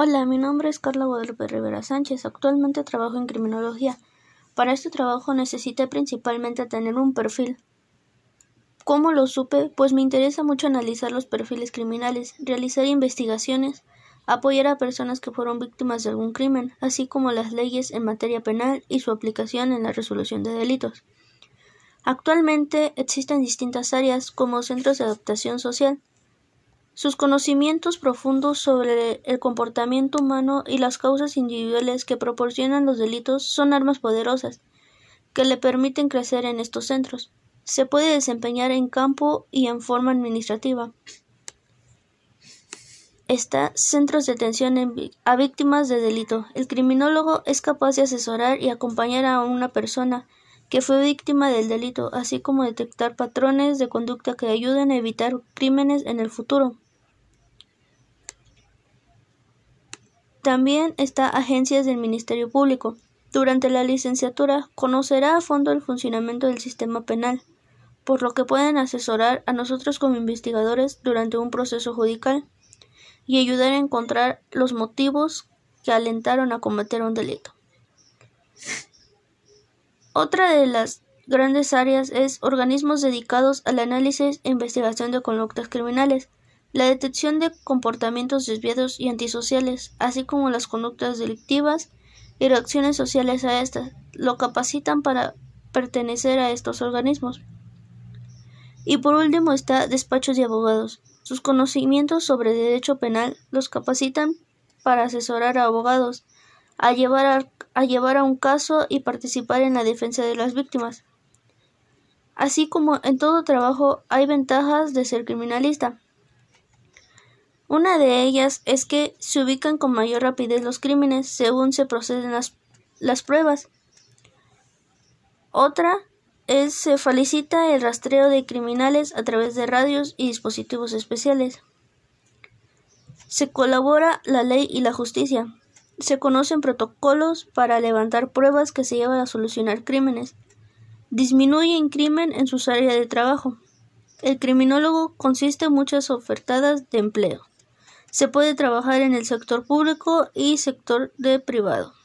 Hola, mi nombre es Carla Guadalupe Rivera Sánchez. Actualmente trabajo en criminología. Para este trabajo necesité principalmente tener un perfil. ¿Cómo lo supe? Pues me interesa mucho analizar los perfiles criminales, realizar investigaciones, apoyar a personas que fueron víctimas de algún crimen, así como las leyes en materia penal y su aplicación en la resolución de delitos. Actualmente existen distintas áreas como centros de adaptación social, sus conocimientos profundos sobre el comportamiento humano y las causas individuales que proporcionan los delitos son armas poderosas que le permiten crecer en estos centros. Se puede desempeñar en campo y en forma administrativa. Está centros de atención a víctimas de delito. El criminólogo es capaz de asesorar y acompañar a una persona que fue víctima del delito, así como detectar patrones de conducta que ayuden a evitar crímenes en el futuro. También está Agencias del Ministerio Público. Durante la licenciatura conocerá a fondo el funcionamiento del sistema penal, por lo que pueden asesorar a nosotros como investigadores durante un proceso judicial y ayudar a encontrar los motivos que alentaron a cometer un delito. Otra de las grandes áreas es organismos dedicados al análisis e investigación de conductas criminales, la detección de comportamientos desviados y antisociales, así como las conductas delictivas y reacciones sociales a estas, lo capacitan para pertenecer a estos organismos. Y por último está despachos de abogados. Sus conocimientos sobre derecho penal los capacitan para asesorar a abogados, a llevar a, a llevar a un caso y participar en la defensa de las víctimas. Así como en todo trabajo hay ventajas de ser criminalista. Una de ellas es que se ubican con mayor rapidez los crímenes según se proceden las, las pruebas. Otra es se felicita el rastreo de criminales a través de radios y dispositivos especiales. Se colabora la ley y la justicia. Se conocen protocolos para levantar pruebas que se llevan a solucionar crímenes. Disminuye el crimen en sus áreas de trabajo. El criminólogo consiste en muchas ofertadas de empleo. Se puede trabajar en el sector público y sector de privado.